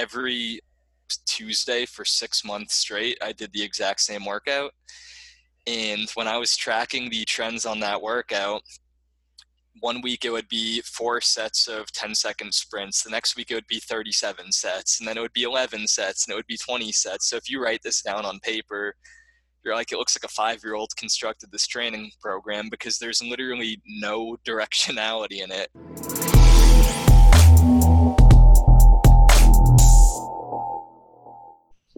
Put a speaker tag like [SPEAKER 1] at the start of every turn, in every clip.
[SPEAKER 1] every Tuesday for six months straight, I did the exact same workout. And when I was tracking the trends on that workout, one week it would be four sets of 10 second sprints. The next week it would be 37 sets. And then it would be 11 sets. And it would be 20 sets. So if you write this down on paper, you're like, it looks like a five year old constructed this training program because there's literally no directionality in it.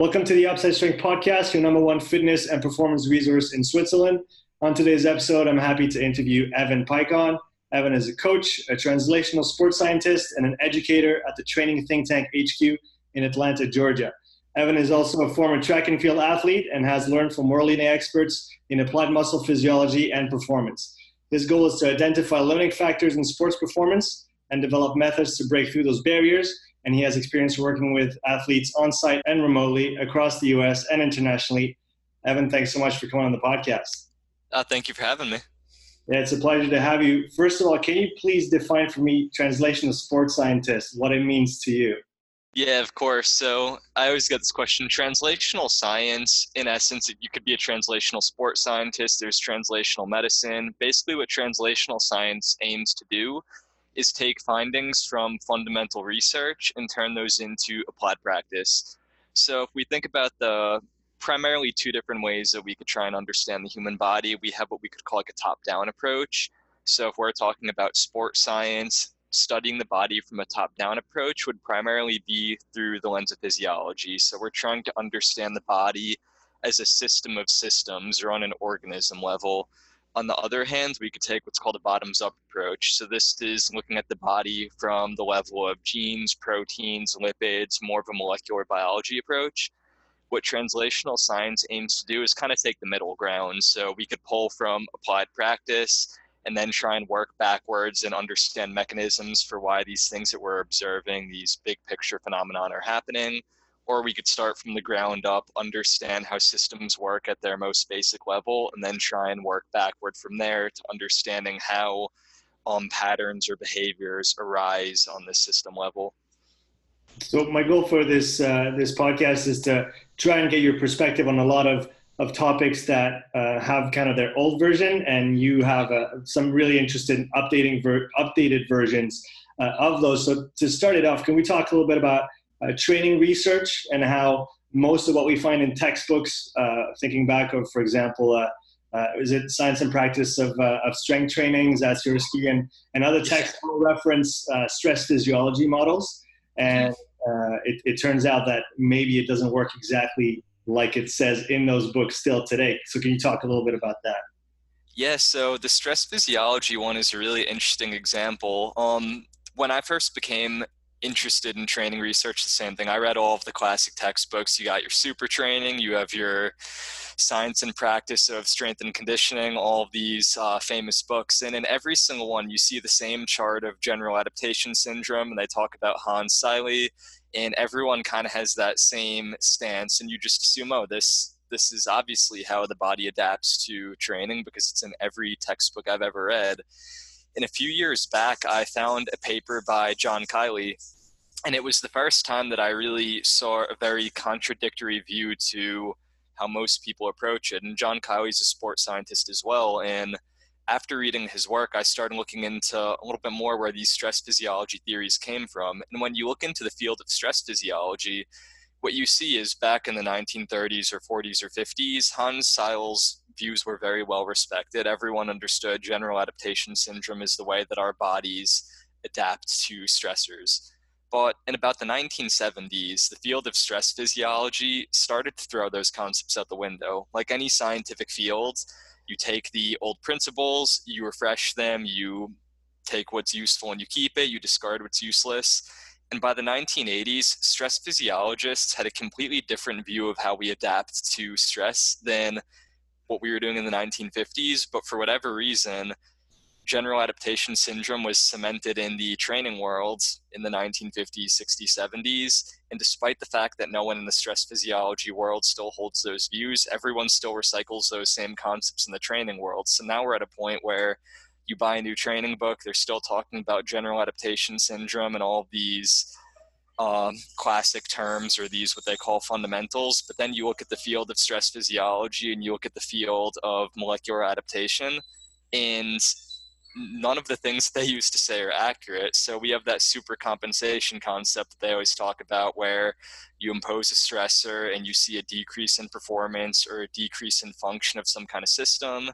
[SPEAKER 2] Welcome to the Upside Strength Podcast, your number one fitness and performance resource in Switzerland. On today's episode, I'm happy to interview Evan Peikon. Evan is a coach, a translational sports scientist, and an educator at the Training Think Tank HQ in Atlanta, Georgia. Evan is also a former track and field athlete and has learned from world leading experts in applied muscle physiology and performance. His goal is to identify limiting factors in sports performance and develop methods to break through those barriers and he has experience working with athletes on site and remotely across the US and internationally. Evan, thanks so much for coming on the podcast.
[SPEAKER 1] Uh, thank you for having me.
[SPEAKER 2] Yeah, it's a pleasure to have you. First of all, can you please define for me translation of sports scientist, what it means to you?
[SPEAKER 1] Yeah, of course. So I always get this question. Translational science, in essence, you could be a translational sports scientist, there's translational medicine. Basically, what translational science aims to do is take findings from fundamental research and turn those into applied practice. So if we think about the primarily two different ways that we could try and understand the human body, we have what we could call like a top-down approach. So if we're talking about sports science, studying the body from a top-down approach would primarily be through the lens of physiology. So we're trying to understand the body as a system of systems or on an organism level on the other hand, we could take what's called a bottoms up approach. So, this is looking at the body from the level of genes, proteins, lipids, more of a molecular biology approach. What translational science aims to do is kind of take the middle ground. So, we could pull from applied practice and then try and work backwards and understand mechanisms for why these things that we're observing, these big picture phenomenon, are happening or we could start from the ground up, understand how systems work at their most basic level, and then try and work backward from there to understanding how um, patterns or behaviors arise on the system level.
[SPEAKER 2] So my goal for this uh, this podcast is to try and get your perspective on a lot of of topics that uh, have kind of their old version, and you have uh, some really interested updating ver- updated versions uh, of those. So to start it off, can we talk a little bit about training research and how most of what we find in textbooks, uh, thinking back of, for example, uh, uh is it Science and Practice of, uh, of Strength Training, Zatsiorsky, and, and other texts will reference uh, stress physiology models. And it, it turns out that maybe it doesn't work exactly like it says in those books still today. So, can you talk a little bit about that?
[SPEAKER 1] Yeah, so the stress physiology one is a really interesting example. Um, when I first became interested in training research, the same thing. I read all of the classic textbooks. You got your super training, you have your science and practice of strength and conditioning, all these uh, famous books. And in every single one, you see the same chart of general adaptation syndrome, and they talk about Hans Selye, and everyone kind of has that same stance, and you just assume, oh, this this is obviously how the body adapts to training because it's in every textbook I've ever read and a few years back, I found a paper by John Kiely, and it was the first time that I really saw a very contradictory view to how most people approach it. And John Kiely's a sports scientist as well. And after reading his work, I started looking into a little bit more where these stress physiology theories came from. And when you look into the field of stress physiology, what you see is back in the 1930s or 40s or 50s, Hans Selye's views were very well respected. Everyone understood general adaptation syndrome is the way that our bodies adapt to stressors. But in about the 1970s, the field of stress physiology started to throw those concepts out the window. Like any scientific field, you take the old principles, you refresh them, you take what's useful and you keep it, you discard what's useless. And by the 1980s, stress physiologists had a completely different view of how we adapt to stress than what we were doing in the 1950s, but for whatever reason, general adaptation syndrome was cemented in the training world in the 1950s, 60s, 70s. And despite the fact that no one in the stress physiology world still holds those views, everyone still recycles those same concepts in the training world. So now we're at a point where you buy a new training book, they're still talking about general adaptation syndrome and all these um, classic terms or these what they call fundamentals. But then you look at the field of stress physiology and you look at the field of molecular adaptation, and none of the things they used to say are accurate. So we have that supercompensation concept that they always talk about where you impose a stressor and you see a decrease in performance or a decrease in function of some kind of system.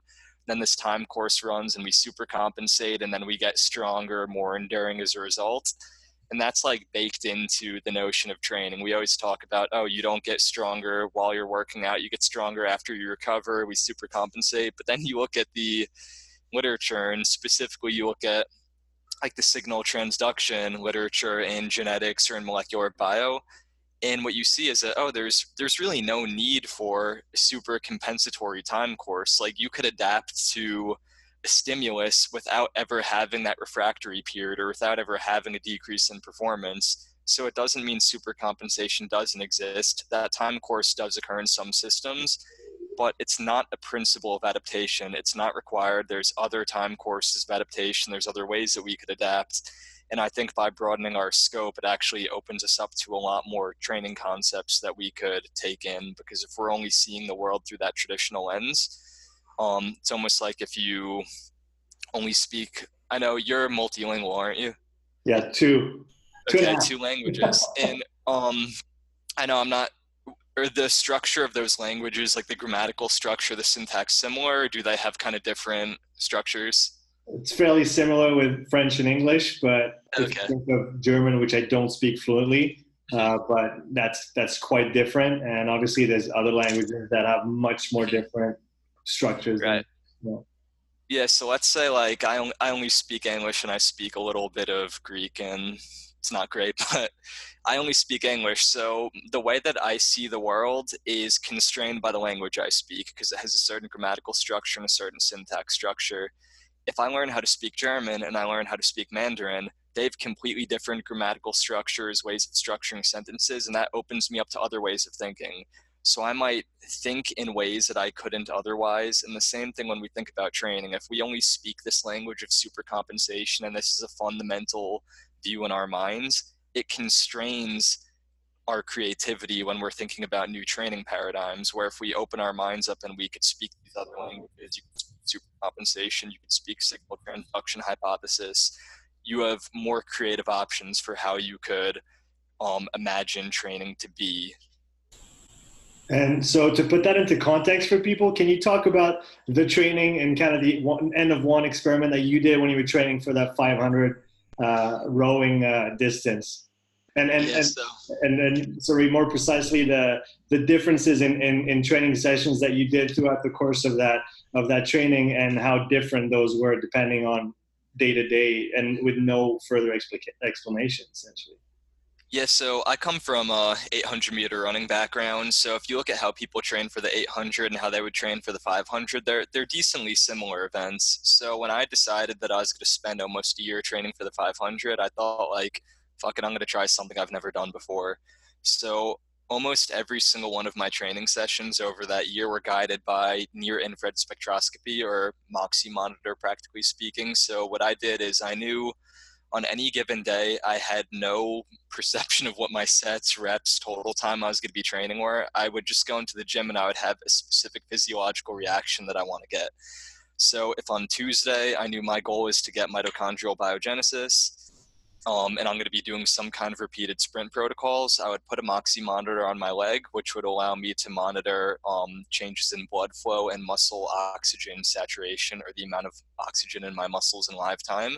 [SPEAKER 1] Then this time course runs and we supercompensate and then we get stronger, more enduring as a result. And that's like baked into the notion of training. We always talk about, oh, you don't get stronger while you're working out, you get stronger after you recover. We supercompensate. But then you look at the literature and specifically you look at like the signal transduction literature in genetics or in molecular bio and what you see is that oh there's there's really no need for super compensatory time course like you could adapt to stimulus without ever having that refractory period or without ever having a decrease in performance so it doesn't mean super compensation doesn't exist that time course does occur in some systems but it's not a principle of adaptation. It's not required. There's other time courses of adaptation. There's other ways that we could adapt. And I think by broadening our scope, it actually opens us up to a lot more training concepts that we could take in. Because if we're only seeing the world through that traditional lens, um, it's almost like if you only speak. I know you're multilingual, aren't you?
[SPEAKER 2] Yeah, two.
[SPEAKER 1] Okay, two languages. and um, I know I'm not are the structure of those languages, like the grammatical structure, the syntax similar, or do they have kind of different structures?
[SPEAKER 2] It's fairly similar with French and English, but okay. if you think of German, which I don't speak fluently, uh, but that's that's quite different. And obviously, there's other languages that have much more different structures.
[SPEAKER 1] Right. Know. Yeah. So let's say like I only, I only speak English and I speak a little bit of Greek and it's not great, but I only speak English. So the way that I see the world is constrained by the language I speak because it has a certain grammatical structure and a certain syntax structure. If I learn how to speak German and I learn how to speak Mandarin, they have completely different grammatical structures, ways of structuring sentences, and that opens me up to other ways of thinking. So I might think in ways that I couldn't otherwise. And the same thing when we think about training. If we only speak this language of supercompensation, and this is a fundamental view in our minds, it constrains our creativity when we're thinking about new training paradigms. Where if we open our minds up and we could speak these other languages, you could speak supercompensation, you could speak signal transduction hypothesis, you have more creative options for how you could um, imagine training to be.
[SPEAKER 2] And so, to put that into context for people, can you talk about the training and kind of the one, end of one experiment that you did when you were training for that 500 uh, rowing uh, distance? And and, and, so. and then sorry, more precisely the the differences in, in, in training sessions that you did throughout the course of that of that training and how different those were depending on day to day and with no further explica- explanation essentially.
[SPEAKER 1] Yeah, so I come from a 800 meter running background. So if you look at how people train for the 800 and how they would train for the 500, they're they're decently similar events. So when I decided that I was going to spend almost a year training for the 500, I thought like, fuck it, I'm going to try something I've never done before. So almost every single one of my training sessions over that year were guided by near infrared spectroscopy or Moxy monitor, practically speaking. So what I did is I knew on any given day, I had no perception of what my sets, reps, total time I was going to be training were. I would just go into the gym and I would have a specific physiological reaction that I want to get. So if on Tuesday I knew my goal is to get mitochondrial biogenesis, um, and I'm going to be doing some kind of repeated sprint protocols, I would put a Moxy monitor on my leg, which would allow me to monitor um, changes in blood flow and muscle oxygen saturation or the amount of oxygen in my muscles in live time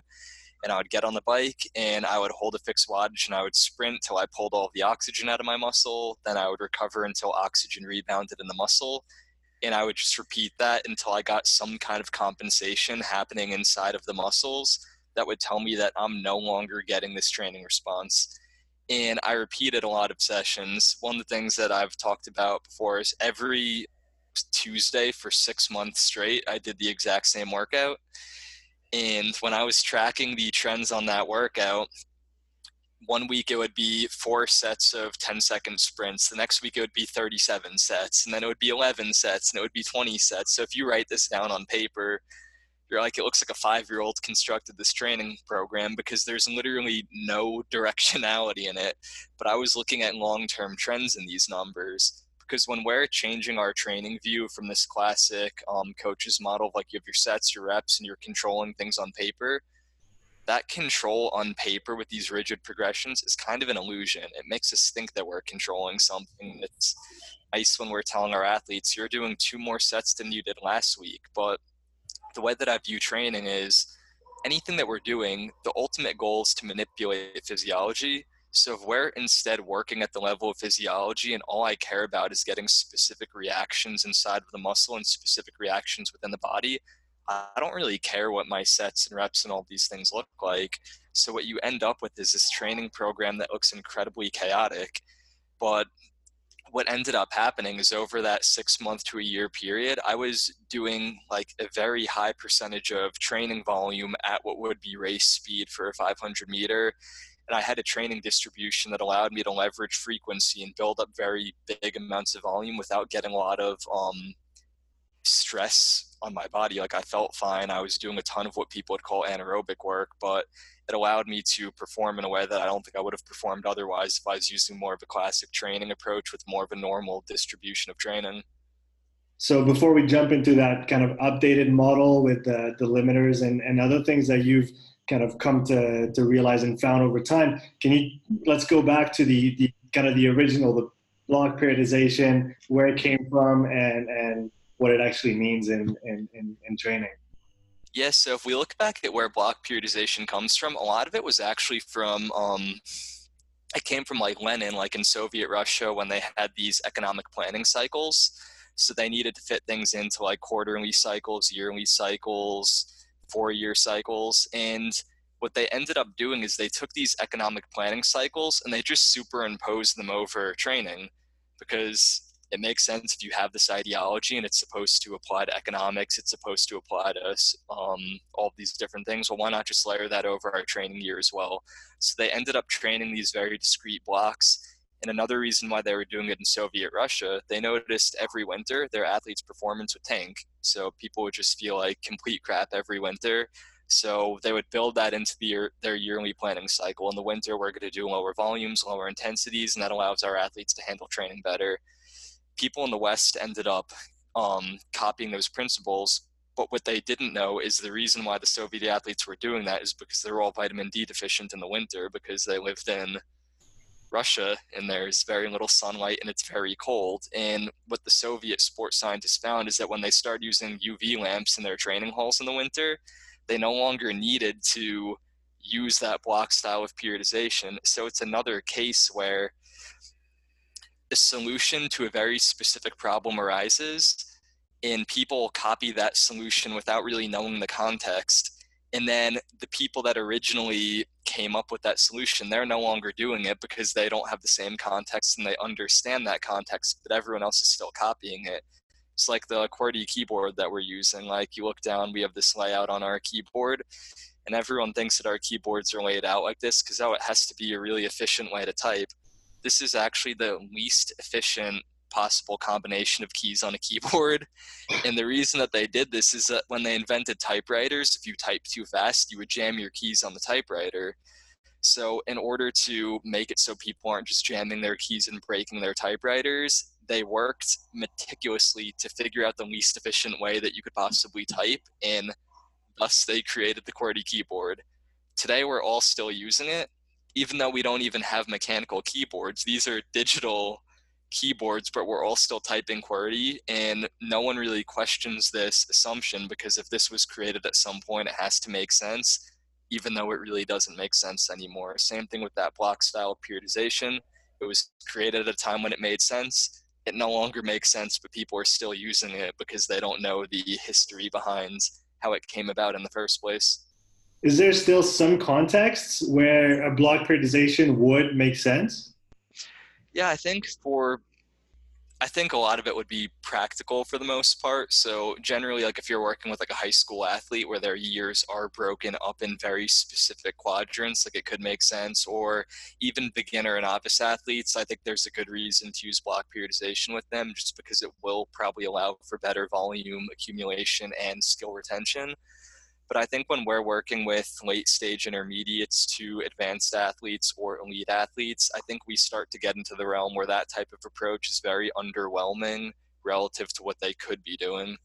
[SPEAKER 1] and I would get on the bike and I would hold a fixed wattage and I would sprint till I pulled all the oxygen out of my muscle. Then I would recover until oxygen rebounded in the muscle. And I would just repeat that until I got some kind of compensation happening inside of the muscles that would tell me that I'm no longer getting this training response. And I repeated a lot of sessions. One of the things that I've talked about before is every Tuesday for six months straight, I did the exact same workout and when I was tracking the trends on that workout, one week it would be four sets of 10 second sprints. The next week it would be 37 sets. And then it would be 11 sets and it would be 20 sets. So if you write this down on paper, you're like it looks like a five year old constructed this training program because there's literally no directionality in it but i was looking at long term trends in these numbers because when we're changing our training view from this classic um, coaches model of like you have your sets your reps and you're controlling things on paper that control on paper with these rigid progressions is kind of an illusion it makes us think that we're controlling something that's nice when we're telling our athletes you're doing two more sets than you did last week but the way that I view training is anything that we're doing, the ultimate goal is to manipulate physiology. So if we're instead working at the level of physiology and all I care about is getting specific reactions inside of the muscle and specific reactions within the body, I don't really care what my sets and reps and all these things look like. So what you end up with is this training program that looks incredibly chaotic, but what ended up happening is over that six month to a year period, I was doing like a very high percentage of training volume at what would be race speed for a 500 meter. And I had a training distribution that allowed me to leverage frequency and build up very big amounts of volume without getting a lot of um, stress on my body. Like I felt fine. I was doing a ton of what people would call anaerobic work, but it allowed me to perform in a way that I don't think I would have performed otherwise if I was using more of a classic training approach with more of a normal distribution of training.
[SPEAKER 2] So before we jump into that kind of updated model with the, the limiters and, and other things that you've kind of come to, to realize and found over time, can you let's go back to the, the kind of the original, the block periodization, where it came from and, and what it actually means in, in, in, in training?
[SPEAKER 1] Yes, so if we look back at where block periodization comes from, a lot of it was actually from um, it came from like Lenin, like in Soviet Russia when they had these economic planning cycles. So they needed to fit things into like quarterly cycles, yearly cycles, four year cycles. And what they ended up doing is they took these economic planning cycles and they just superimposed them over training because it makes sense if you have this ideology and it's supposed to apply to economics, it's supposed to apply to um, all these different things. Well, why not just layer that over our training year as well? So they ended up training these very discrete blocks. And another reason why they were doing it in Soviet Russia, they noticed every winter their athletes' performance would tank. So people would just feel like complete crap every winter. So they would build that into the, their yearly planning cycle. In the winter, we're going to do lower volumes, lower intensities, and that allows our athletes to handle training better people in the West ended up um, copying those principles. But what they didn't know is the reason why the Soviet athletes were doing that is because they were all vitamin D deficient in the winter because they lived in Russia and there's very little sunlight and it's very cold. And what the Soviet sports scientists found is that when they started using UV lamps in their training halls in the winter, they no longer needed to use that block style of periodization. So it's another case where a solution to a very specific problem arises and people copy that solution without really knowing the context and then the people that originally came up with that solution they're no longer doing it because they don't have the same context and they understand that context but everyone else is still copying it. It's like the QWERTY keyboard that we're using like you look down we have this layout on our keyboard and everyone thinks that our keyboards are laid out like this because oh it has to be a really efficient way to type. This is actually the least efficient possible combination of keys on a keyboard. And the reason that they did this is that when they invented typewriters, if you type too fast, you would jam your keys on the typewriter. So, in order to make it so people aren't just jamming their keys and breaking their typewriters, they worked meticulously to figure out the least efficient way that you could possibly type, and thus they created the QWERTY keyboard. Today, we're all still using it, even though we don't even have mechanical keyboards, these are digital keyboards, but we're all still typing QWERTY, and no one really questions this assumption because if this was created at some point, it has to make sense, even though it really doesn't make sense anymore. Same thing with that block style periodization. It was created at a time when it made sense. It no longer makes sense, but people are still using it because they don't know the history behind how it came about in the first place
[SPEAKER 2] is there still some contexts where a block periodization would make sense?
[SPEAKER 1] Yeah, I think for I think a lot of it would be practical for the most part. So generally, like if you're working with like a high school athlete where their years are broken up in very specific quadrants, like it could make sense. Or even beginner and novice athletes, I think there's a good reason to use block periodization with them, just because it will probably allow for better volume accumulation and skill retention. But I think when we're working with late stage intermediates to advanced athletes or elite athletes, I think we start to get into the realm where that type of approach is very underwhelming relative to what they could be doing.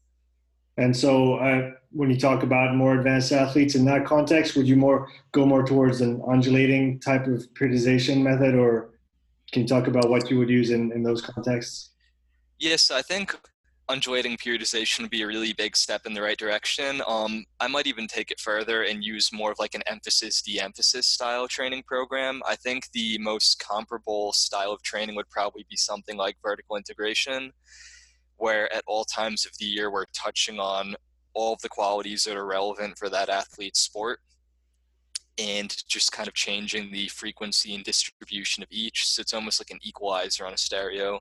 [SPEAKER 2] And so, uh, when you talk about more advanced athletes in that context, would you more go more towards an undulating type of periodization method, or can you talk about what you would use in, in those contexts?
[SPEAKER 1] Yes, I think undulating periodization would be a really big step in the right direction. Um, I might even take it further and use more of like an emphasis de-emphasis style training program. I think the most comparable style of training would probably be something like vertical integration where at all times of the year we're touching on all of the qualities that are relevant for that athlete's sport and just kind of changing the frequency and distribution of each. So it's almost like an equalizer on a stereo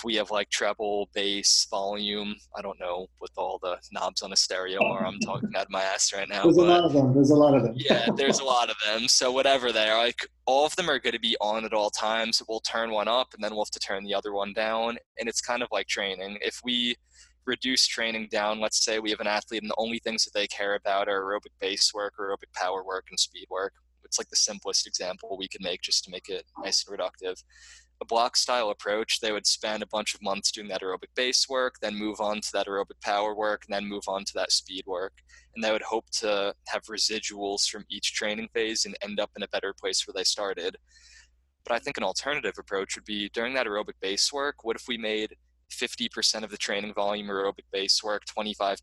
[SPEAKER 1] if we have like treble, bass, volume, I don't know what all the knobs on a stereo are. I'm talking out of my ass right now.
[SPEAKER 2] There's but, a lot of them. There's a lot of them.
[SPEAKER 1] yeah, there's a lot of them. So whatever they are, like all of them are going to be on at all times. We'll turn one up and then we'll have to turn the other one down. And it's kind of like training. If we reduce training down, let's say we have an athlete and the only things that they care about are aerobic base work, aerobic power work, and speed work. It's like the simplest example we can make just to make it nice and reductive a block style approach, they would spend a bunch of months doing that aerobic base work, then move on to that aerobic power work, and then move on to that speed work. And they would hope to have residuals from each training phase and end up in a better place where they started. But I think an alternative approach would be during that aerobic base work, what if we made 50% of the training volume aerobic base work, 25%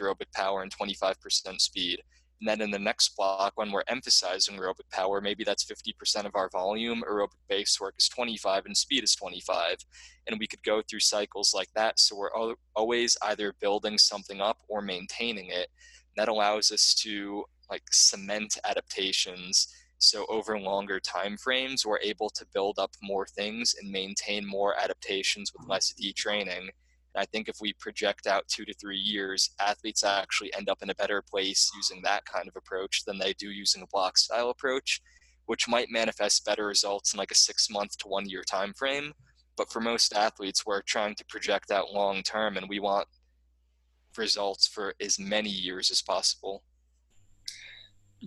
[SPEAKER 1] aerobic power, and 25% speed? And then in the next block, when we're emphasizing aerobic power, maybe that's 50% of our volume, aerobic base work is 25 and speed is 25. And we could go through cycles like that. So we're always either building something up or maintaining it. That allows us to like cement adaptations. So over longer time frames, we're able to build up more things and maintain more adaptations with mm-hmm. less detraining. I think if we project out two to three years, athletes actually end up in a better place using that kind of approach than they do using a block style approach, which might manifest better results in like a six month to one year time frame. But for most athletes, we're trying to project out long term and we want results for as many years as possible.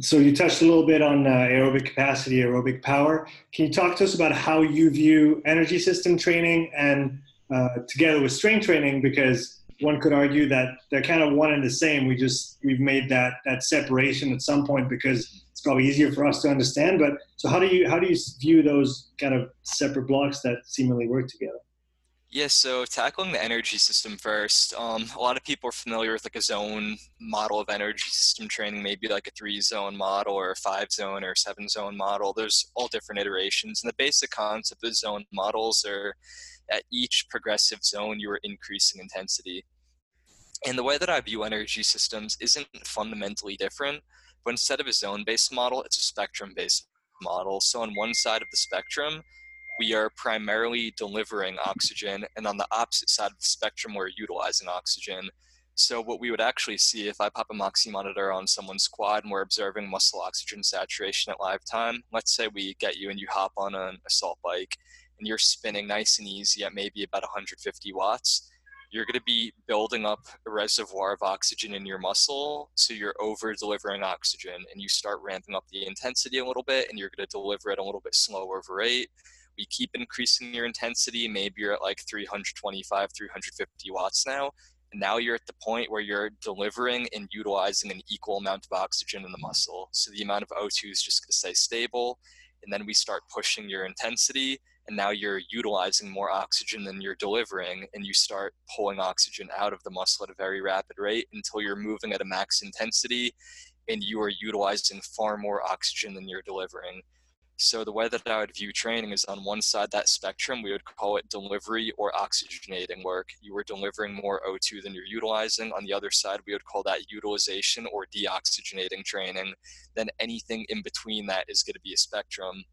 [SPEAKER 2] So you touched a little bit on uh, aerobic capacity, aerobic power. Can you talk to us about how you view energy system training and uh, together with strength training because one could argue that they're kind of one and the same. We just we've made that that separation at some point because it's probably easier for us to understand. But so how do you how do you view those kind of separate blocks that seemingly work together?
[SPEAKER 1] Yeah, so tackling the energy system first. Um, a lot of people are familiar with like a zone model of energy system training, maybe like a three zone model or a five zone or seven zone model. There's all different iterations. And the basic concept of zone models are at each progressive zone, you are increasing intensity. And the way that I view energy systems isn't fundamentally different, but instead of a zone based model, it's a spectrum based model. So on one side of the spectrum, we are primarily delivering oxygen, and on the opposite side of the spectrum, we're utilizing oxygen. So what we would actually see if I pop a Moxy monitor on someone's quad and we're observing muscle oxygen saturation at live time, let's say we get you and you hop on an assault bike and you're spinning nice and easy at maybe about 150 watts, you're going to be building up a reservoir of oxygen in your muscle. So you're over delivering oxygen and you start ramping up the intensity a little bit and you're going to deliver it a little bit slower over rate. We keep increasing your intensity. Maybe you're at like 325, 350 watts now. And now you're at the point where you're delivering and utilizing an equal amount of oxygen in the muscle. So the amount of O2 is just going to stay stable. And then we start pushing your intensity and now you're utilizing more oxygen than you're delivering and you start pulling oxygen out of the muscle at a very rapid rate until you're moving at a max intensity and you are utilizing far more oxygen than you're delivering. So the way that i would view training is on one side that spectrum we would call it delivery or oxygenating work. You are delivering more o2 than you're utilizing. On the other side we would call that utilization or deoxygenating training. Then anything in between that is going to be a spectrum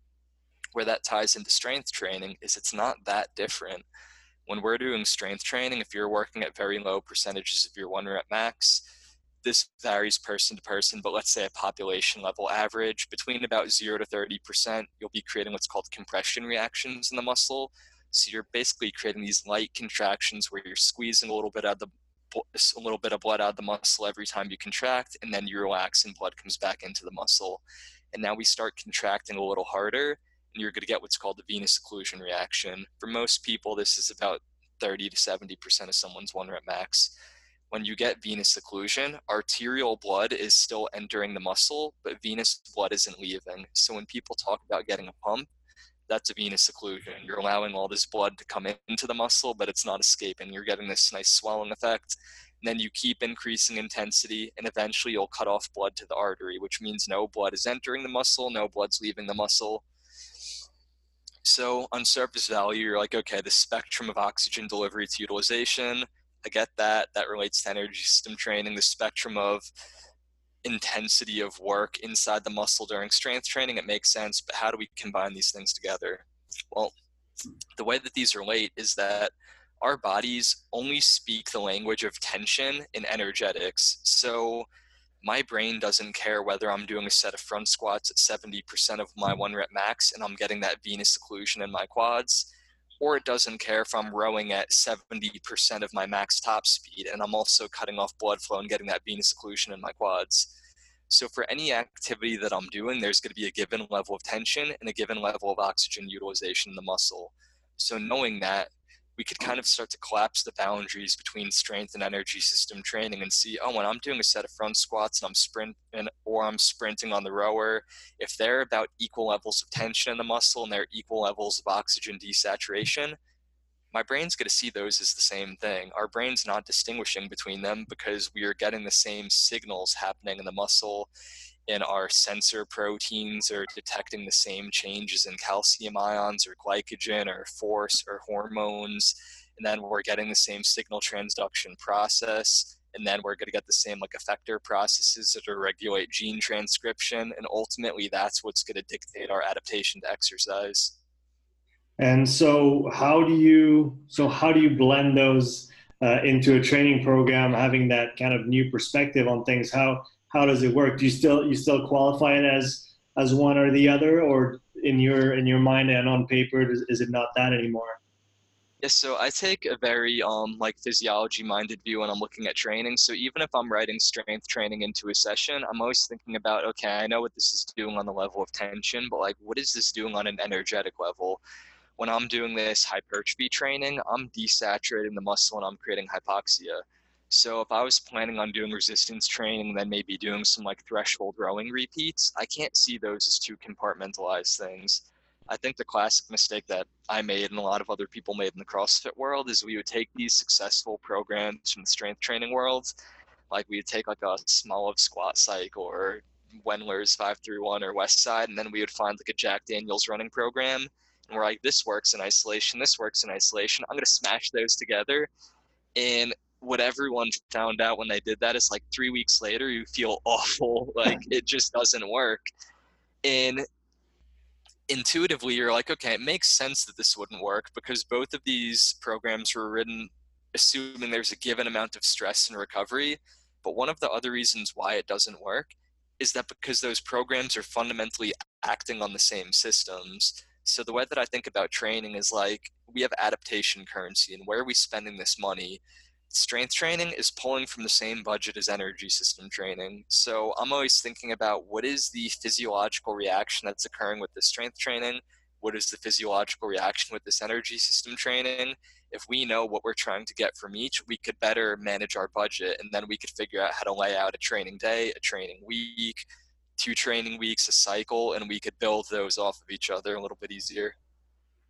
[SPEAKER 1] where that ties into strength training is it's not that different. When we're doing strength training, if you're working at very low percentages of your one rep max, this varies person to person, but let's say a population level average between about zero to 30%, you'll be creating what's called compression reactions in the muscle. So you're basically creating these light contractions where you're squeezing a little bit out of the a little bit of blood out of the muscle every time you contract, and then you relax and blood comes back into the muscle. And now we start contracting a little harder, you're going to get what's called the venous occlusion reaction. For most people, this is about 30 to 70% of someone's one rep max. When you get venous occlusion, arterial blood is still entering the muscle, but venous blood isn't leaving. So when people talk about getting a pump, that's a venous occlusion. You're allowing all this blood to come into the muscle, but it's not escaping. You're getting this nice swelling effect. And then you keep increasing intensity, and eventually you'll cut off blood to the artery, which means no blood is entering the muscle, no blood's leaving the muscle. So on surface value, you're like, okay, the spectrum of oxygen delivery to utilization, I get that. That relates to energy system training. The spectrum of intensity of work inside the muscle during strength training, it makes sense. But how do we combine these things together? Well, the way that these relate is that our bodies only speak the language of tension and energetics. So my brain doesn't care whether I'm doing a set of front squats at 70% of my one rep max and I'm getting that venous occlusion in my quads, or it doesn't care if I'm rowing at 70% of my max top speed and I'm also cutting off blood flow and getting that venous occlusion in my quads. So, for any activity that I'm doing, there's going to be a given level of tension and a given level of oxygen utilization in the muscle. So, knowing that we could kind of start to collapse the boundaries between strength and energy system training and see, oh, when I'm doing a set of front squats and I'm sprinting or I'm sprinting on the rower, if they're about equal levels of tension in the muscle and they're equal levels of oxygen desaturation, my brain's going to see those as the same thing. Our brain's not distinguishing between them because we are getting the same signals happening in the muscle in our sensor proteins are detecting the same changes in calcium ions or glycogen or force or hormones. And then we're getting the same signal transduction process. And then we're going to get the same like effector processes that regulate gene transcription. And ultimately that's what's going to dictate our adaptation to exercise.
[SPEAKER 2] And so how do you so how do you blend those uh, into a training program having that kind of new perspective on things? How how does it work? Do you still you still qualify it as as one or the other, or in your in your mind and on paper is, is it not that anymore?
[SPEAKER 1] Yes, so I take a very um like physiology minded view when I'm looking at training. So even if I'm writing strength training into a session, I'm always thinking about okay, I know what this is doing on the level of tension, but like what is this doing on an energetic level? When I'm doing this hypertrophy training, I'm desaturating the muscle and I'm creating hypoxia. So if I was planning on doing resistance training, then maybe doing some like threshold rowing repeats, I can't see those as two compartmentalized things. I think the classic mistake that I made and a lot of other people made in the CrossFit world is we would take these successful programs from the strength training world, like we would take like a Smolov squat cycle or Wendler's 531 or West Side, and then we would find like a Jack Daniels running program. And we're like, this works in isolation, this works in isolation. I'm going to smash those together. And what everyone found out when they did that is like three weeks later you feel awful like it just doesn't work. And intuitively you're like okay it makes sense that this wouldn't work because both of these programs were written assuming there's a given amount of stress and recovery but one of the other reasons why it doesn't work is that because those programs are fundamentally acting on the same systems. So the way that i think about training is like we have adaptation currency and where are we spending this money strength training is pulling from the same budget as energy system training. So I'm always thinking about what is the physiological reaction that's occurring with the strength training? What is the physiological reaction with this energy system training? If we know what we're trying to get from each, we could better manage our budget and then we could figure out how to lay out a training day, a training week, two training weeks, a cycle, and we could build those off of each other a little bit easier.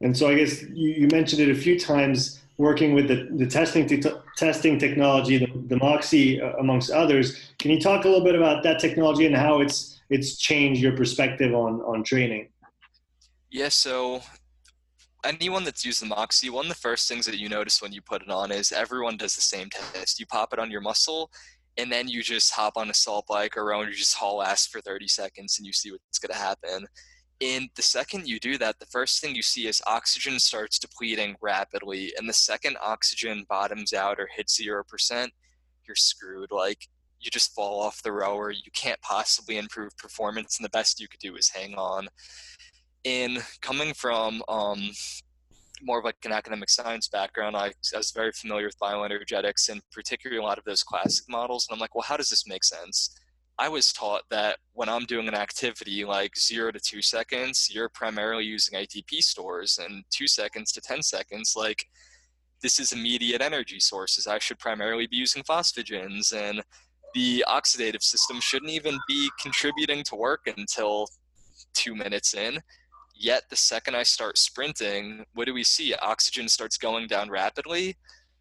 [SPEAKER 2] And so I guess you, you mentioned it a few times working with the, the testing testing technology, the, the Moxy uh, amongst others. Can you talk a little bit about that technology and how it's it's changed your perspective on on training?
[SPEAKER 1] Yeah, so anyone that's used the Moxy, one of the first things that you notice when you put it on is everyone does the same test. You pop it on your muscle, and then you just hop on assault bike or row and you just haul ass for 30 seconds and you see what's going to happen. And the second you do that, the first thing you see is oxygen starts depleting rapidly. And the second oxygen bottoms out or hits 0%, you're screwed. Like, you just fall off the rower. You can't possibly improve performance. And the best you could do is hang on. In coming from um, more of like an academic science background, I, I was very familiar with bioenergetics and particularly a lot of those classic models. And I'm like, well, how does this make sense? I was taught that when I'm doing an activity like zero to two seconds, you're primarily using ATP stores, and two seconds to 10 seconds, like this is immediate energy sources. I should primarily be using phosphagens, and the oxidative system shouldn't even be contributing to work until two minutes in. Yet, the second I start sprinting, what do we see? Oxygen starts going down rapidly.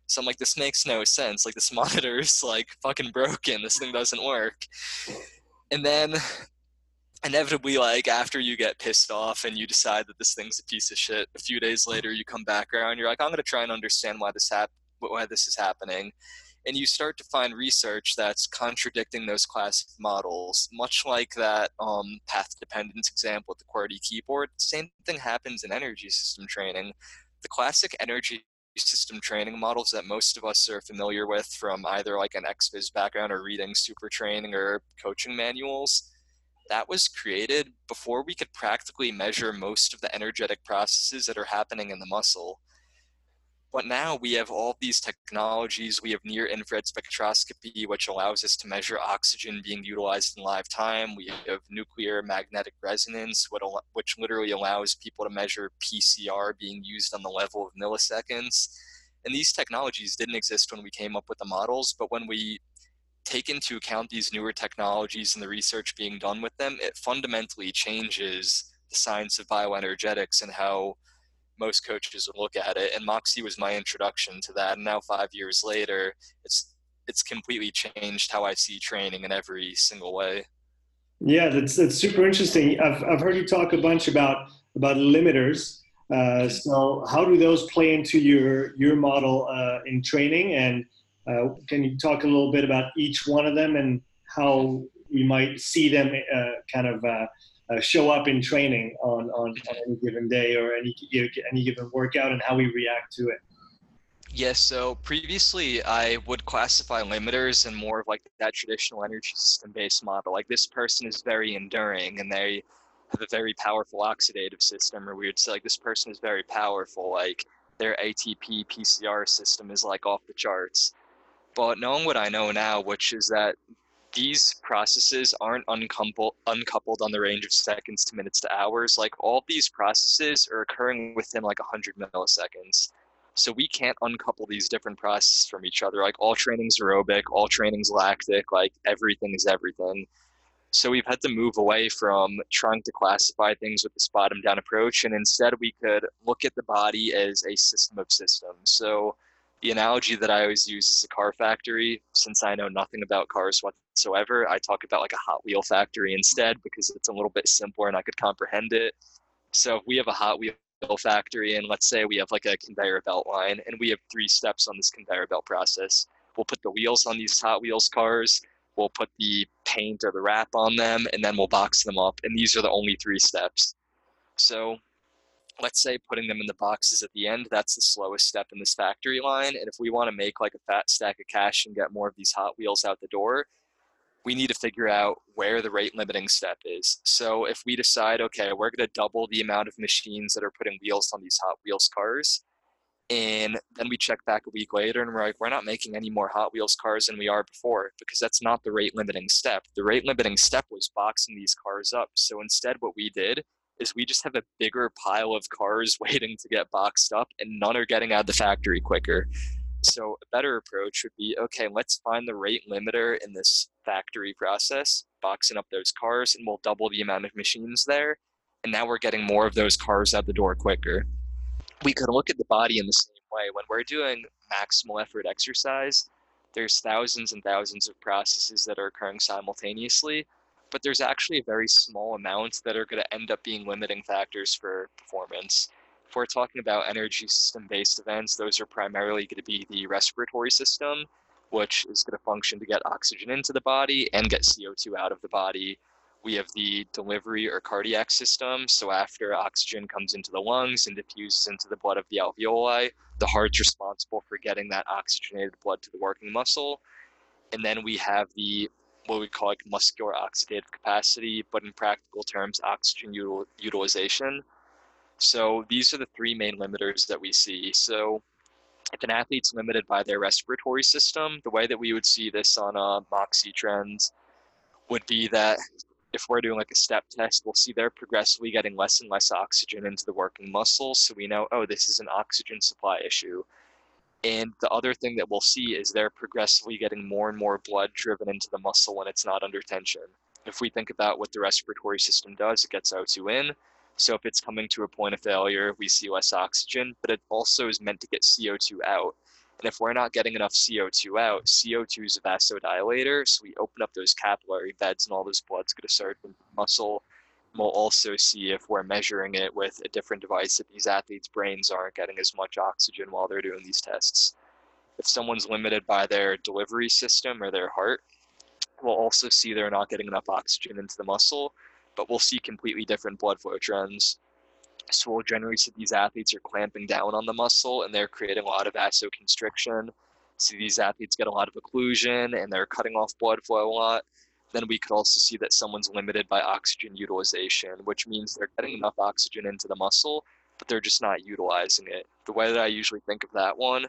[SPEAKER 1] So I'm like, this makes no sense. Like, this monitor is like fucking broken. This thing doesn't work. And then inevitably like after you get pissed off and you decide that this thing's a piece of shit a few days later you come back around you're like i'm going to try and understand why this hap- why this is happening and you start to find research that's contradicting those classic models much like that um, path dependence example with the qwerty keyboard same thing happens in energy system training the classic energy system training models that most of us are familiar with from either like an XPhys background or reading super training or coaching manuals that was created before we could practically measure most of the energetic processes that are happening in the muscle. But now we have all these technologies. We have near infrared spectroscopy, which allows us to measure oxygen being utilized in live time. We have nuclear magnetic resonance, which literally allows people to measure PCR being used on the level of milliseconds. And these technologies didn't exist when we came up with the models, but when we take into account these newer technologies and the research being done with them, it fundamentally changes the science of bioenergetics and how most coaches would look at it. And Moxy was my introduction to that. And now five years later, it's it's completely changed how I see training in every single way.
[SPEAKER 2] Yeah, that's that's super interesting. I've I've heard you talk a bunch about about limiters. Uh, so how do those play into your your model uh, in training and uh, can you talk a little bit about each one of them and how we might see them uh, kind of uh, show up in training on, on, on, any given day or any, any given workout and how we react to it?
[SPEAKER 1] Yes, so previously I would classify limiters in more of like that traditional energy system based model. Like this person is very enduring and they have a very powerful oxidative system, or we would say like this person is very powerful, like their ATP PCR system is like off the charts. But knowing what I know now, which is that these processes aren't uncoupled, uncoupled on the range of seconds to minutes to hours. Like all these processes are occurring within like 100 milliseconds. So we can't uncouple these different processes from each other. Like all training's aerobic, all training's lactic, like everything is everything. So we've had to move away from trying to classify things with this bottom down approach. And instead we could look at the body as a system of systems. So the analogy that I always use is a car factory. Since I know nothing about cars whatsoever, I talk about like a Hot Wheel factory instead because it's a little bit simpler and I could comprehend it. So if we have a Hot Wheel factory and let's say we have like a conveyor belt line and we have three steps on this conveyor belt process. We'll put the wheels on these Hot Wheels cars, we'll put the paint or the wrap on them, and then we'll box them up. And these are the only three steps. So let's say putting them in the boxes at the end, that's the slowest step in this factory line. And if we want to make like a fat stack of cash and get more of these Hot Wheels out the door, we need to figure out where the rate limiting step is. So if we decide, okay, we're going to double the amount of machines that are putting wheels on these Hot Wheels cars, and then we check back a week later and we're like, we're not making any more Hot Wheels cars than we are before because that's not the rate limiting step. The rate limiting step was boxing these cars up. So instead, what we did is we just have a bigger pile of cars waiting to get boxed up and none are getting out of the factory quicker. So a better approach would be okay, let's find the rate limiter in this factory process, boxing up those cars, and we'll double the amount of machines there. And now we're getting more of those cars out the door quicker. We could look at the body in the same way. When we're doing maximal effort exercise, there's thousands and thousands of processes that are occurring simultaneously but there's actually a very small amount that are going to end up being limiting factors for performance. If we're talking about energy system based events, those are primarily going to be the respiratory system, which is going to function to get oxygen into the body and get CO2 out of the body. We have the delivery or cardiac system. So, after oxygen comes into the lungs and diffuses into the blood of the alveoli, the heart's responsible for getting that oxygenated blood to the working muscle. And then we have the what we call like muscular oxidative capacity, but in practical terms, oxygen util- utilization. So these are the three main limiters that we see. So if an athlete's limited by their respiratory system, the way that we would see this on uh, Moxy trends would be that if we're doing like a step test, we'll see they're progressively getting less and less oxygen into the working muscles. So we know, oh, this is an oxygen supply issue. And the other thing that we'll see is they're progressively getting more and more blood driven into the muscle when it's not under tension. If we think about what the respiratory system does, it gets O2 in. So if it's coming to a point of failure, we see less oxygen, but it also is meant to get CO2 out. And if we're not getting enough CO2 out, CO2 is a vasodilator, so we open up those capillary beds and all this blood's going to start from muscle. We'll also see if we're measuring it with a different device that these athletes' brains aren't getting as much oxygen while they're doing these tests. If someone's limited by their delivery system or their heart, we'll also see they're not getting enough oxygen into the muscle, but we'll see completely different blood flow trends. So we'll generally see these athletes are clamping down on the muscle and they're creating a lot of vasoconstriction. See these athletes get a lot of occlusion and they're cutting off blood flow a lot. Then we could also see that someone's limited by oxygen utilization, which means they're getting enough oxygen into the muscle, but they're just not utilizing it. The way that I usually think of that one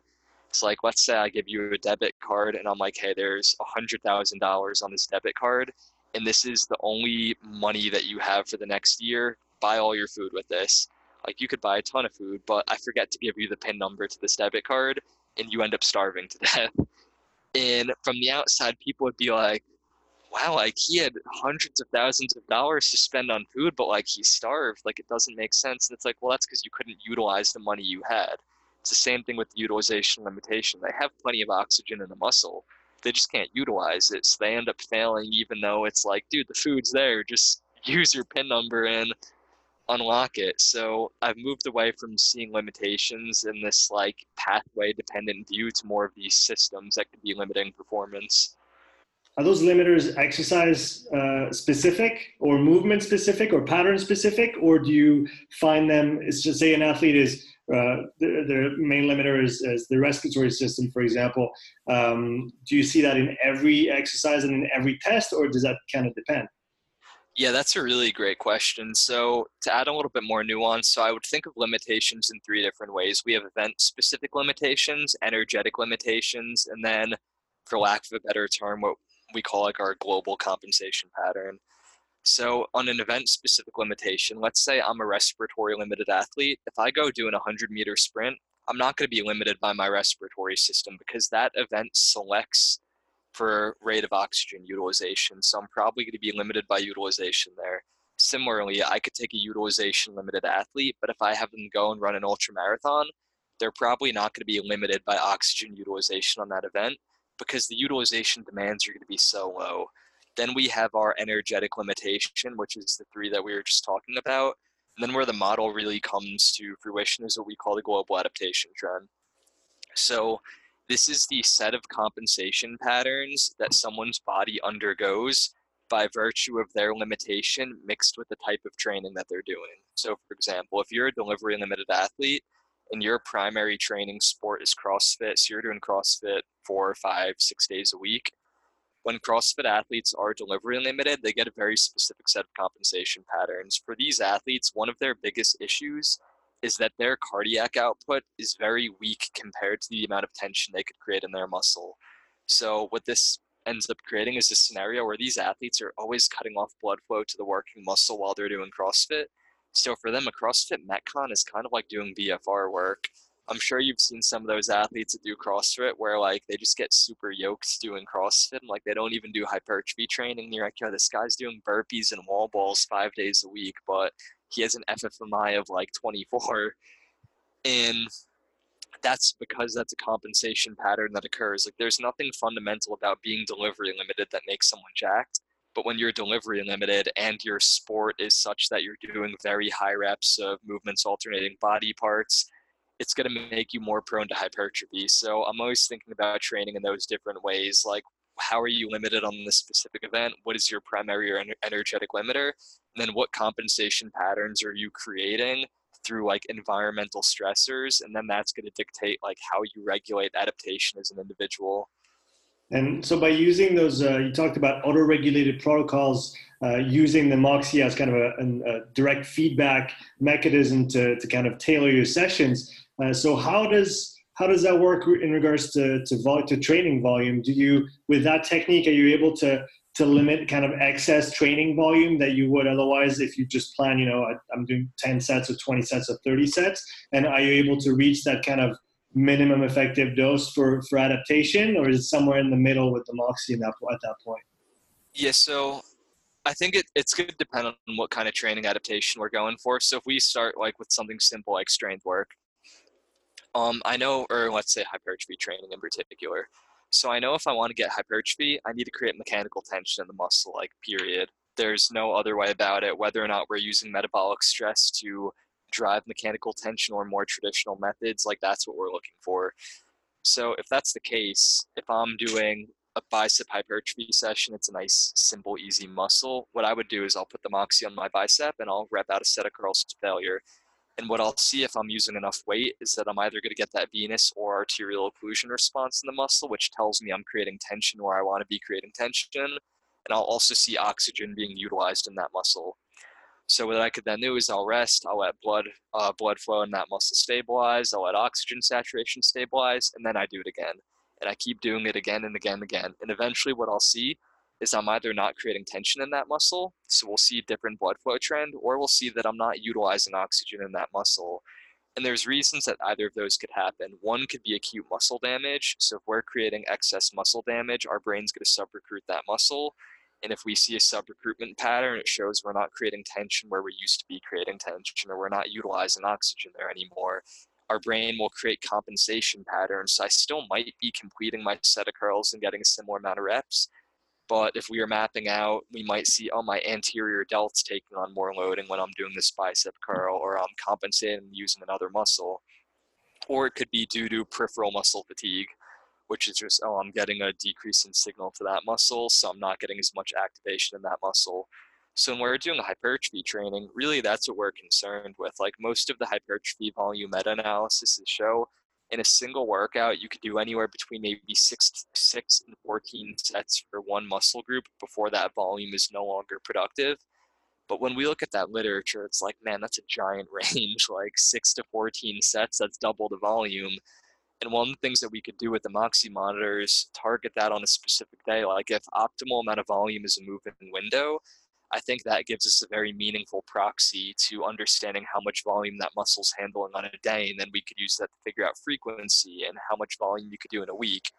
[SPEAKER 1] it's like, let's say I give you a debit card and I'm like, hey, there's $100,000 on this debit card, and this is the only money that you have for the next year buy all your food with this. Like you could buy a ton of food, but I forget to give you the PIN number to this debit card and you end up starving to death. And from the outside, people would be like, wow, like he had hundreds of thousands of dollars to spend on food, but like he starved. Like it doesn't make sense. And it's like, well, that's because you couldn't utilize the money you had. It's the same thing with utilization limitation. They have plenty of oxygen in the muscle. They just can't utilize it. So they end up failing, even though it's like, dude, the food's there. Just use your PIN number and unlock it. So I've moved away from seeing limitations in this like pathway dependent view to more of these systems that could be limiting performance.
[SPEAKER 2] Are those limiters exercise uh, specific or movement specific or pattern specific, or do you find them? It's just say an athlete is uh, the, main limiter is, is, the respiratory system, for example. Um, do you see that in every exercise and in every test, or does that kind of depend?
[SPEAKER 1] Yeah, that's a really great question. So, to add a little bit more nuance, so I would think of limitations in three different ways. We have event specific limitations, energetic limitations, and then, for lack of a better term, what we call like our global compensation pattern. So, on an event specific limitation, let's say I'm a respiratory limited athlete. If I go do an 100 meter sprint, I'm not going to be limited by my respiratory system because that event selects for rate of oxygen utilization. So I'm probably going to be limited by utilization there. Similarly, I could take a utilization limited athlete, but if I have them go and run an ultra marathon, they're probably not going to be limited by oxygen utilization on that event because the utilization demands are going to be so low. Then we have our energetic limitation, which is the three that we were just talking about. And then where the model really comes to fruition is what we call the global adaptation trend. So this is the set of compensation patterns that someone's body undergoes by virtue of their limitation mixed with the type of training that they're doing. So, for example, if you're a delivery limited athlete and your primary training sport is CrossFit, so you're doing CrossFit four, five, six days a week. When CrossFit athletes are delivery limited, they get a very specific set of compensation patterns. For these athletes, one of their biggest issues is that their cardiac output is very weak compared to the amount of tension they could create in their muscle. So what this ends up creating is a scenario where these athletes are always cutting off blood flow to the working muscle while they're doing CrossFit. So for them, a CrossFit Metcon is kind of like doing BFR work. I'm sure you've seen some of those athletes that do CrossFit where like they just get super yoked doing CrossFit and like they don't even do hypertrophy training. You're like, yo, this guy's doing burpees and wall balls five days a week, but he has an FFMI of like 24. And that's because that's a compensation pattern that occurs. Like there's nothing fundamental about being delivery limited that makes someone jacked. But when you're delivery limited and your sport is such that you're doing very high reps of movements alternating body parts, it's going to make you more prone to hypertrophy. So I'm always thinking about training in those different ways. Like how are you limited on this specific event? What is your primary or energetic limiter? And then what compensation patterns are you creating through like environmental stressors? And then that's going to dictate like how you regulate adaptation as an individual.
[SPEAKER 2] And so by using those, uh, you talked about auto-regulated protocols, uh, using the Moxy as kind of a, a, direct feedback mechanism to, to kind of tailor your sessions. Uh, so how does how does that work in regards to to, vol- to training volume? Do you with that technique are you able to to limit kind of excess training volume that you would otherwise if you just plan, you know, I'm doing 10 sets or 20 sets or 30 sets? And are you able to reach that kind of minimum effective dose for, for adaptation, or is it somewhere in the middle with the that, at that point?
[SPEAKER 1] Yeah, so I think it, it's going to depend on what kind of training adaptation we're going for. So if we start like with something simple like strength work, um, I know, or let's say hypertrophy training in particular. So I know if I want to get hypertrophy, I need to create mechanical tension in the muscle, like period. There's no other way about it, whether or not we're using metabolic stress to drive mechanical tension or more traditional methods, like that's what we're looking for. So if that's the case, if I'm doing a bicep hypertrophy session, it's a nice, simple, easy muscle. What I would do is I'll put the Moxy on my bicep and I'll rep out a set of curls to failure. And what I'll see if I'm using enough weight is that I'm either going to get that venous or arterial occlusion response in the muscle, which tells me I'm creating tension where I want to be creating tension. And I'll also see oxygen being utilized in that muscle. So what I could then do is I'll rest, I'll let blood uh, blood flow in that muscle stabilize, I'll let oxygen saturation stabilize, and then I do it again. And I keep doing it again and again and again. And eventually what I'll see is I'm either not creating tension in that muscle, so we'll see a different blood flow trend, or we'll see that I'm not utilizing oxygen in that muscle. And there's reasons that either of those could happen. One could be acute muscle damage. So if we're creating excess muscle damage, our brain's going to subrecruit that muscle. And if we see a sub-recruitment pattern, it shows we're not creating tension where we used to be creating tension or we're not utilizing oxygen there anymore. Our brain will create compensation patterns. So I still might be completing my set of curls and getting a similar amount of reps. But if we are mapping out, we might see, oh, my anterior delt's taking on more loading when I'm doing this bicep curl, or I'm compensating using another muscle. Or it could be due to peripheral muscle fatigue which is just, oh, I'm getting a decrease in signal to that muscle, so I'm not getting as much activation in that muscle. So when we're doing hypertrophy training, really that's what we're concerned with. Like most of the hypertrophy volume meta-analysis show in a single workout, you could do anywhere between maybe six, six and 14 sets for one muscle group before that volume is no longer productive. But when we look at that literature, it's like, man, that's a giant range, like six to 14 sets, that's double the volume. And one of the things that we could do with the Moxy monitor is target that on a specific day. Like if optimal amount of volume is a movement window, I think that gives us a very meaningful proxy to understanding how much volume that muscle's handling on a day. And then we could use that to figure out frequency and how much volume you could do in a week.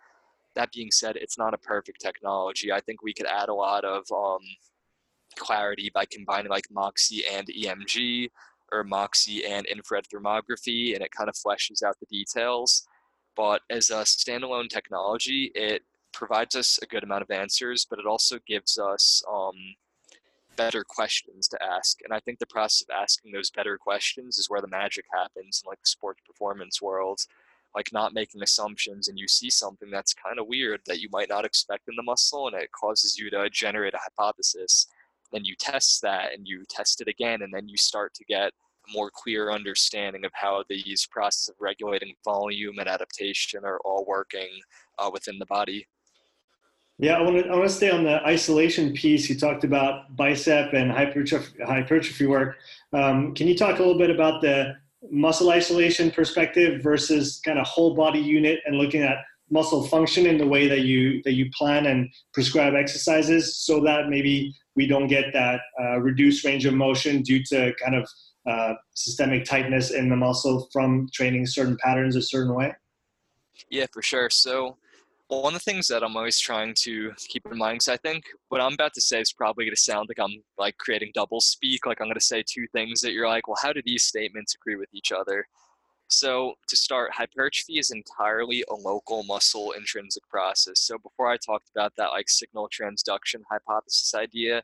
[SPEAKER 1] That being said, it's not a perfect technology. I think we could add a lot of um, clarity by combining like Moxy and EMG or Moxy and infrared thermography, and it kind of fleshes out the details but as a standalone technology, it provides us a good amount of answers, but it also gives us um, better questions to ask. And I think the process of asking those better questions is where the magic happens in like the sports performance world. Like not making assumptions, and you see something that's kind of weird that you might not expect in the muscle, and it causes you to generate a hypothesis. Then you test that, and you test it again, and then you start to get more clear understanding of how these processes of regulating volume and adaptation are all working uh, within the body.
[SPEAKER 2] Yeah, I want to I want to stay on the isolation piece. You talked about bicep and hypertrophy, hypertrophy work. Um, can you talk a little bit about the muscle isolation perspective versus kind of whole body unit and looking at muscle function in the way that you that you plan and prescribe exercises, so that maybe we don't get that uh, reduced range of motion due to kind of uh, systemic tightness in the muscle from training certain patterns a certain way?
[SPEAKER 1] Yeah, for sure. So one of the things that I'm always trying to keep in mind, because I think what I'm about to say is probably going to sound like I'm like creating double speak. Like I'm going to say two things that you're like, well, how do these statements agree with each other? So to start, hypertrophy is entirely a local muscle intrinsic process. So before I talked about that like signal transduction hypothesis idea,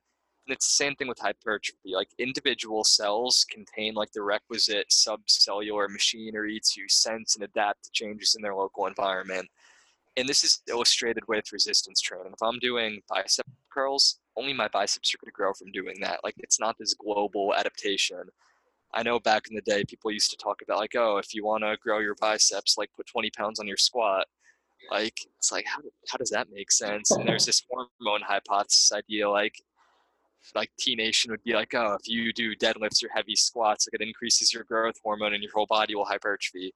[SPEAKER 1] and it's the same thing with hypertrophy. Like individual cells contain like the requisite subcellular machinery to sense and adapt to changes in their local environment. And this is illustrated with resistance training. If I'm doing bicep curls, only my biceps are going to grow from doing that. Like it's not this global adaptation. I know back in the day, people used to talk about like, oh, if you want to grow your biceps, like put 20 pounds on your squat. Like it's like how, how does that make sense? And there's this hormone hypothesis idea like like T Nation would be like, oh, if you do deadlifts or heavy squats, like it increases your growth hormone and your whole body will hypertrophy.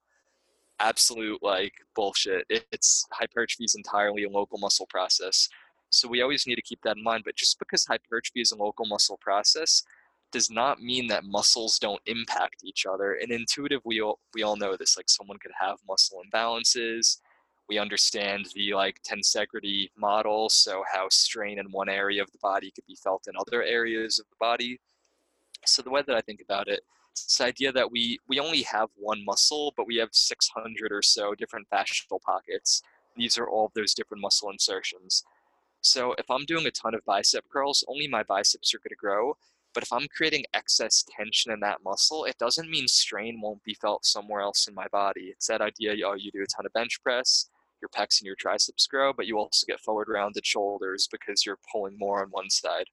[SPEAKER 1] Absolute like bullshit. it's hypertrophy is entirely a local muscle process. So we always need to keep that in mind. But just because hypertrophy is a local muscle process does not mean that muscles don't impact each other. And intuitive, we all, we all know this. Like someone could have muscle imbalances. We understand the like tensegrity model, so how strain in one area of the body could be felt in other areas of the body. So the way that I think about it, it's this idea that we we only have one muscle, but we have 600 or so different fascial pockets. These are all those different muscle insertions. So if I'm doing a ton of bicep curls, only my biceps are going to grow. But if I'm creating excess tension in that muscle, it doesn't mean strain won't be felt somewhere else in my body. It's that idea, oh, you do a ton of bench press, your pecs and your triceps grow, but you also get forward rounded shoulders because you're pulling more on one side.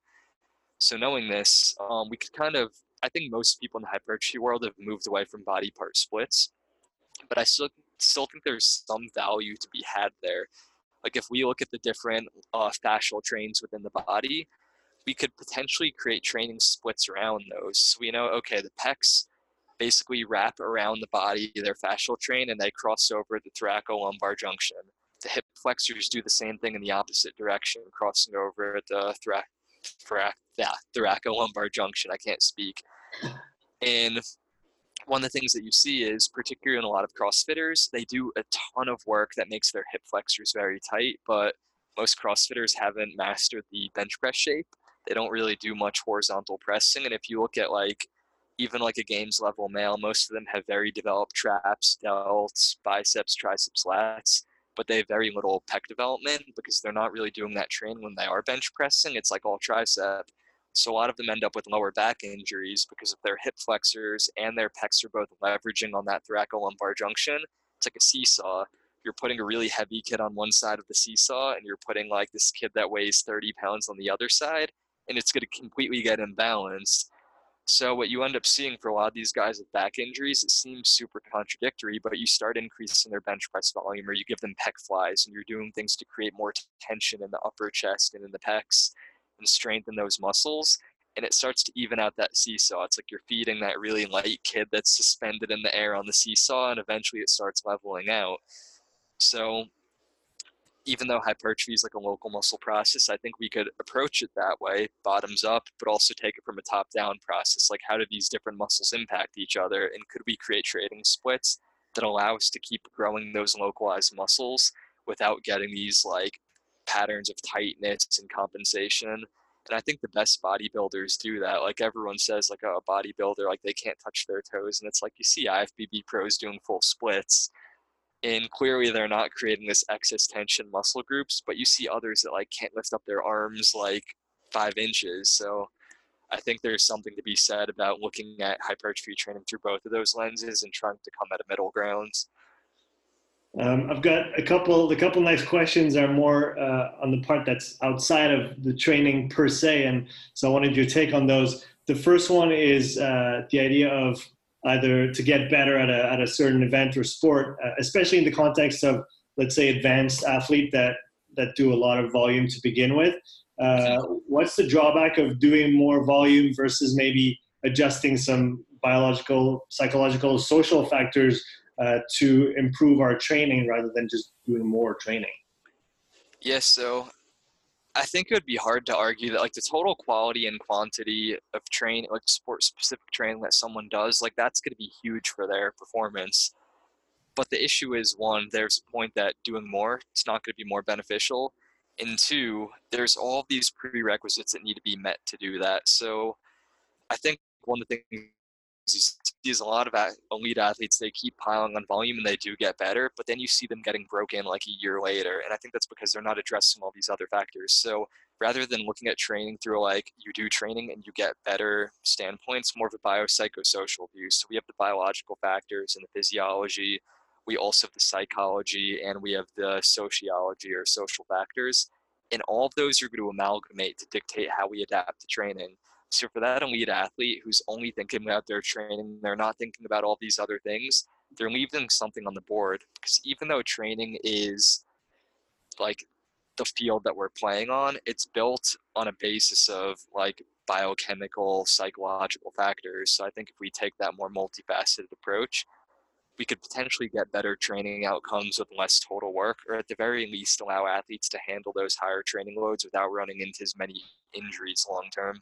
[SPEAKER 1] So knowing this, um, we could kind of, I think most people in the hypertrophy world have moved away from body part splits, but I still still think there's some value to be had there. Like if we look at the different uh, fascial trains within the body, we could potentially create training splits around those. So we know, okay, the pecs basically wrap around the body, their fascial train, and they cross over at the thoracolumbar junction. The hip flexors do the same thing in the opposite direction, crossing over at the thra- thra- yeah, thoracolumbar junction. I can't speak. And one of the things that you see is, particularly in a lot of CrossFitters, they do a ton of work that makes their hip flexors very tight, but most CrossFitters haven't mastered the bench press shape. They don't really do much horizontal pressing. And if you look at like even like a games level male, most of them have very developed traps, delts, biceps, triceps, lats, but they have very little pec development because they're not really doing that training when they are bench pressing. It's like all tricep. So a lot of them end up with lower back injuries because of their hip flexors and their pecs are both leveraging on that thoracolumbar junction. It's like a seesaw. You're putting a really heavy kid on one side of the seesaw and you're putting like this kid that weighs 30 pounds on the other side and it's going to completely get imbalanced so what you end up seeing for a lot of these guys with back injuries, it seems super contradictory, but you start increasing their bench press volume or you give them pec flies and you're doing things to create more tension in the upper chest and in the pecs and strengthen those muscles. And it starts to even out that seesaw. It's like you're feeding that really light kid that's suspended in the air on the seesaw, and eventually it starts leveling out. So even though hypertrophy is like a local muscle process, I think we could approach it that way, bottoms up, but also take it from a top down process. Like, how do these different muscles impact each other? And could we create trading splits that allow us to keep growing those localized muscles without getting these like patterns of tightness and compensation? And I think the best bodybuilders do that. Like everyone says, like oh, a bodybuilder, like they can't touch their toes. And it's like you see IFBB pros doing full splits and clearly they're not creating this excess tension muscle groups but you see others that like can't lift up their arms like five inches so i think there's something to be said about looking at hypertrophy training through both of those lenses and trying to come at a middle ground
[SPEAKER 2] um, I've got a couple. The couple next questions are more uh, on the part that's outside of the training per se, and so I wanted your take on those. The first one is uh, the idea of either to get better at a, at a certain event or sport, uh, especially in the context of, let's say, advanced athlete that, that do a lot of volume to begin with. Uh, what's the drawback of doing more volume versus maybe adjusting some biological, psychological, social factors uh, to improve our training rather than just doing more training?
[SPEAKER 1] Yes, so I think it would be hard to argue that like the total quality and quantity of train like sport specific training that someone does like that's going to be huge for their performance. But the issue is one, there's a point that doing more it's not going to be more beneficial, and two, there's all these prerequisites that need to be met to do that. So I think one of the things you see a lot of elite athletes they keep piling on volume and they do get better but then you see them getting broken like a year later and i think that's because they're not addressing all these other factors. So rather than looking at training through like you do training and you get better standpoints more of a biopsychosocial view. So we have the biological factors and the physiology we also have the psychology and we have the sociology or social factors and all of those are going to amalgamate to dictate how we adapt to training so for that elite athlete who's only thinking about their training, they're not thinking about all these other things, they're leaving something on the board because even though training is like the field that we're playing on, it's built on a basis of like biochemical, psychological factors. So I think if we take that more multifaceted approach, we could potentially get better training outcomes with less total work, or at the very least, allow athletes to handle those higher training loads without running into as many injuries long term.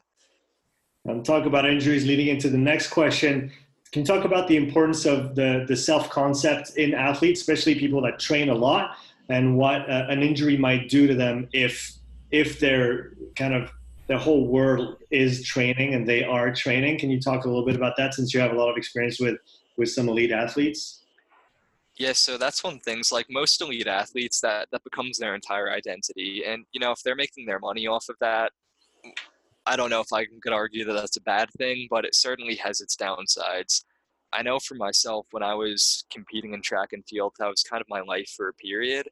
[SPEAKER 2] Um, talk about injuries leading into the next question. Can you talk about the importance of the, the self concept in athletes, especially people that train a lot, and what uh, an injury might do to them if if they're kind of the whole world is training and they are training? Can you talk a little bit about that since you have a lot of experience with with some elite athletes?
[SPEAKER 1] Yeah, so that's one thing. Like most elite athletes, that that becomes their entire identity, and you know if they're making their money off of that, I don't know if I could argue that that's a bad thing, but it certainly has its downsides. I know for myself, when I was competing in track and field, that was kind of my life for a period.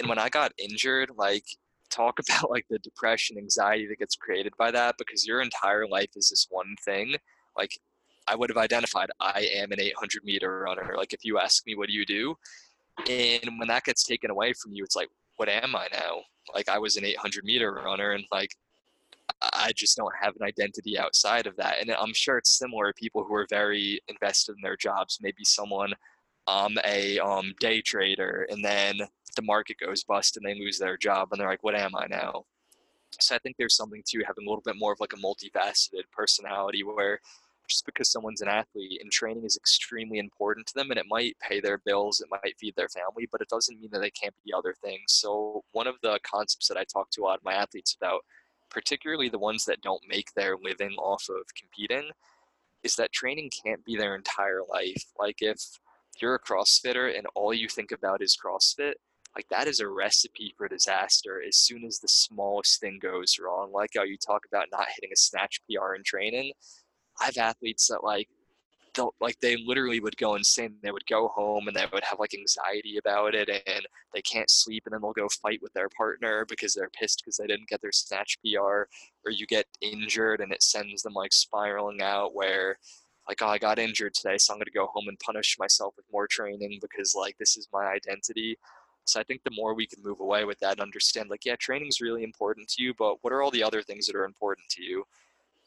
[SPEAKER 1] And when I got injured, like, talk about like the depression, anxiety that gets created by that because your entire life is this one thing. Like, I would have identified I am an 800 meter runner. Like, if you ask me, what do you do? And when that gets taken away from you, it's like, what am I now? Like, I was an 800 meter runner, and like, I just don't have an identity outside of that. And I'm sure it's similar to people who are very invested in their jobs. Maybe someone um a um day trader and then the market goes bust and they lose their job and they're like, what am I now? So I think there's something to having a little bit more of like a multifaceted personality where just because someone's an athlete and training is extremely important to them and it might pay their bills, it might feed their family, but it doesn't mean that they can't be other things. So one of the concepts that I talk to a lot of my athletes about particularly the ones that don't make their living off of competing, is that training can't be their entire life. Like if you're a CrossFitter and all you think about is CrossFit, like that is a recipe for disaster as soon as the smallest thing goes wrong. Like how you talk about not hitting a snatch PR in training. I have athletes that like like they literally would go insane. They would go home and they would have like anxiety about it and they can't sleep and then they'll go fight with their partner because they're pissed because they didn't get their snatch PR or you get injured and it sends them like spiraling out where like oh I got injured today so I'm gonna go home and punish myself with more training because like this is my identity. So I think the more we can move away with that and understand like yeah training is really important to you but what are all the other things that are important to you?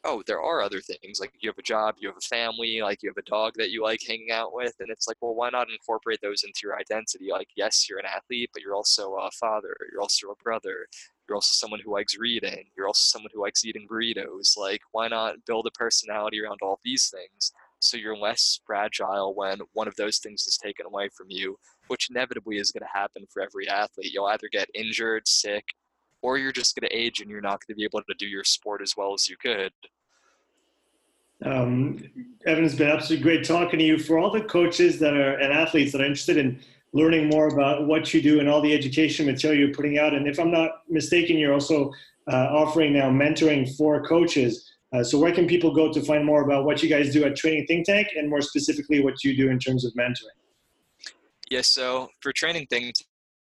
[SPEAKER 1] Oh, there are other things like you have a job, you have a family, like you have a dog that you like hanging out with. And it's like, well, why not incorporate those into your identity? Like, yes, you're an athlete, but you're also a father, you're also a brother, you're also someone who likes reading, you're also someone who likes eating burritos. Like, why not build a personality around all these things? So you're less fragile when one of those things is taken away from you, which inevitably is going to happen for every athlete. You'll either get injured, sick, or you're just going to age and you're not going to be able to do your sport as well as you could.
[SPEAKER 2] Um, Evan, it's been absolutely great talking to you. For all the coaches that are and athletes that are interested in learning more about what you do and all the education material you're putting out, and if I'm not mistaken, you're also uh, offering now mentoring for coaches. Uh, so, where can people go to find more about what you guys do at Training Think Tank, and more specifically, what you do in terms of mentoring?
[SPEAKER 1] Yes. so for Training Think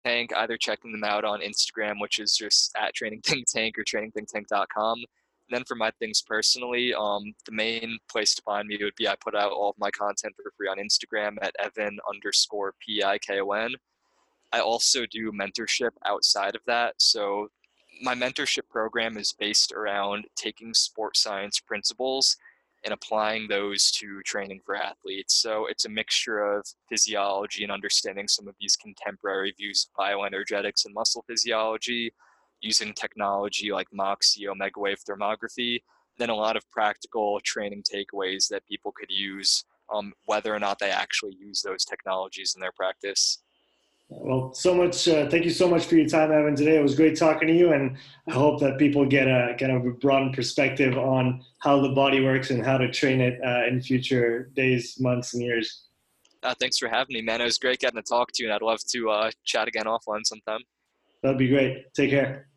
[SPEAKER 1] Tank, either checking them out on Instagram, which is just at Training Think Tank or trainingthinktank.com. And then for my things personally, um, the main place to find me would be I put out all of my content for free on Instagram at Evan underscore P I K O N. I also do mentorship outside of that. So my mentorship program is based around taking sports science principles and applying those to training for athletes. So it's a mixture of physiology and understanding some of these contemporary views of bioenergetics and muscle physiology, using technology like Moxy, omega wave thermography, then a lot of practical training takeaways that people could use, um, whether or not they actually use those technologies in their practice.
[SPEAKER 2] Well, so much. Uh, thank you so much for your time, Evan. Today it was great talking to you, and I hope that people get a kind of a broad perspective on how the body works and how to train it uh, in future days, months, and years.
[SPEAKER 1] Uh, thanks for having me, man. It was great getting to talk to you, and I'd love to uh, chat again offline sometime.
[SPEAKER 2] That'd be great. Take care.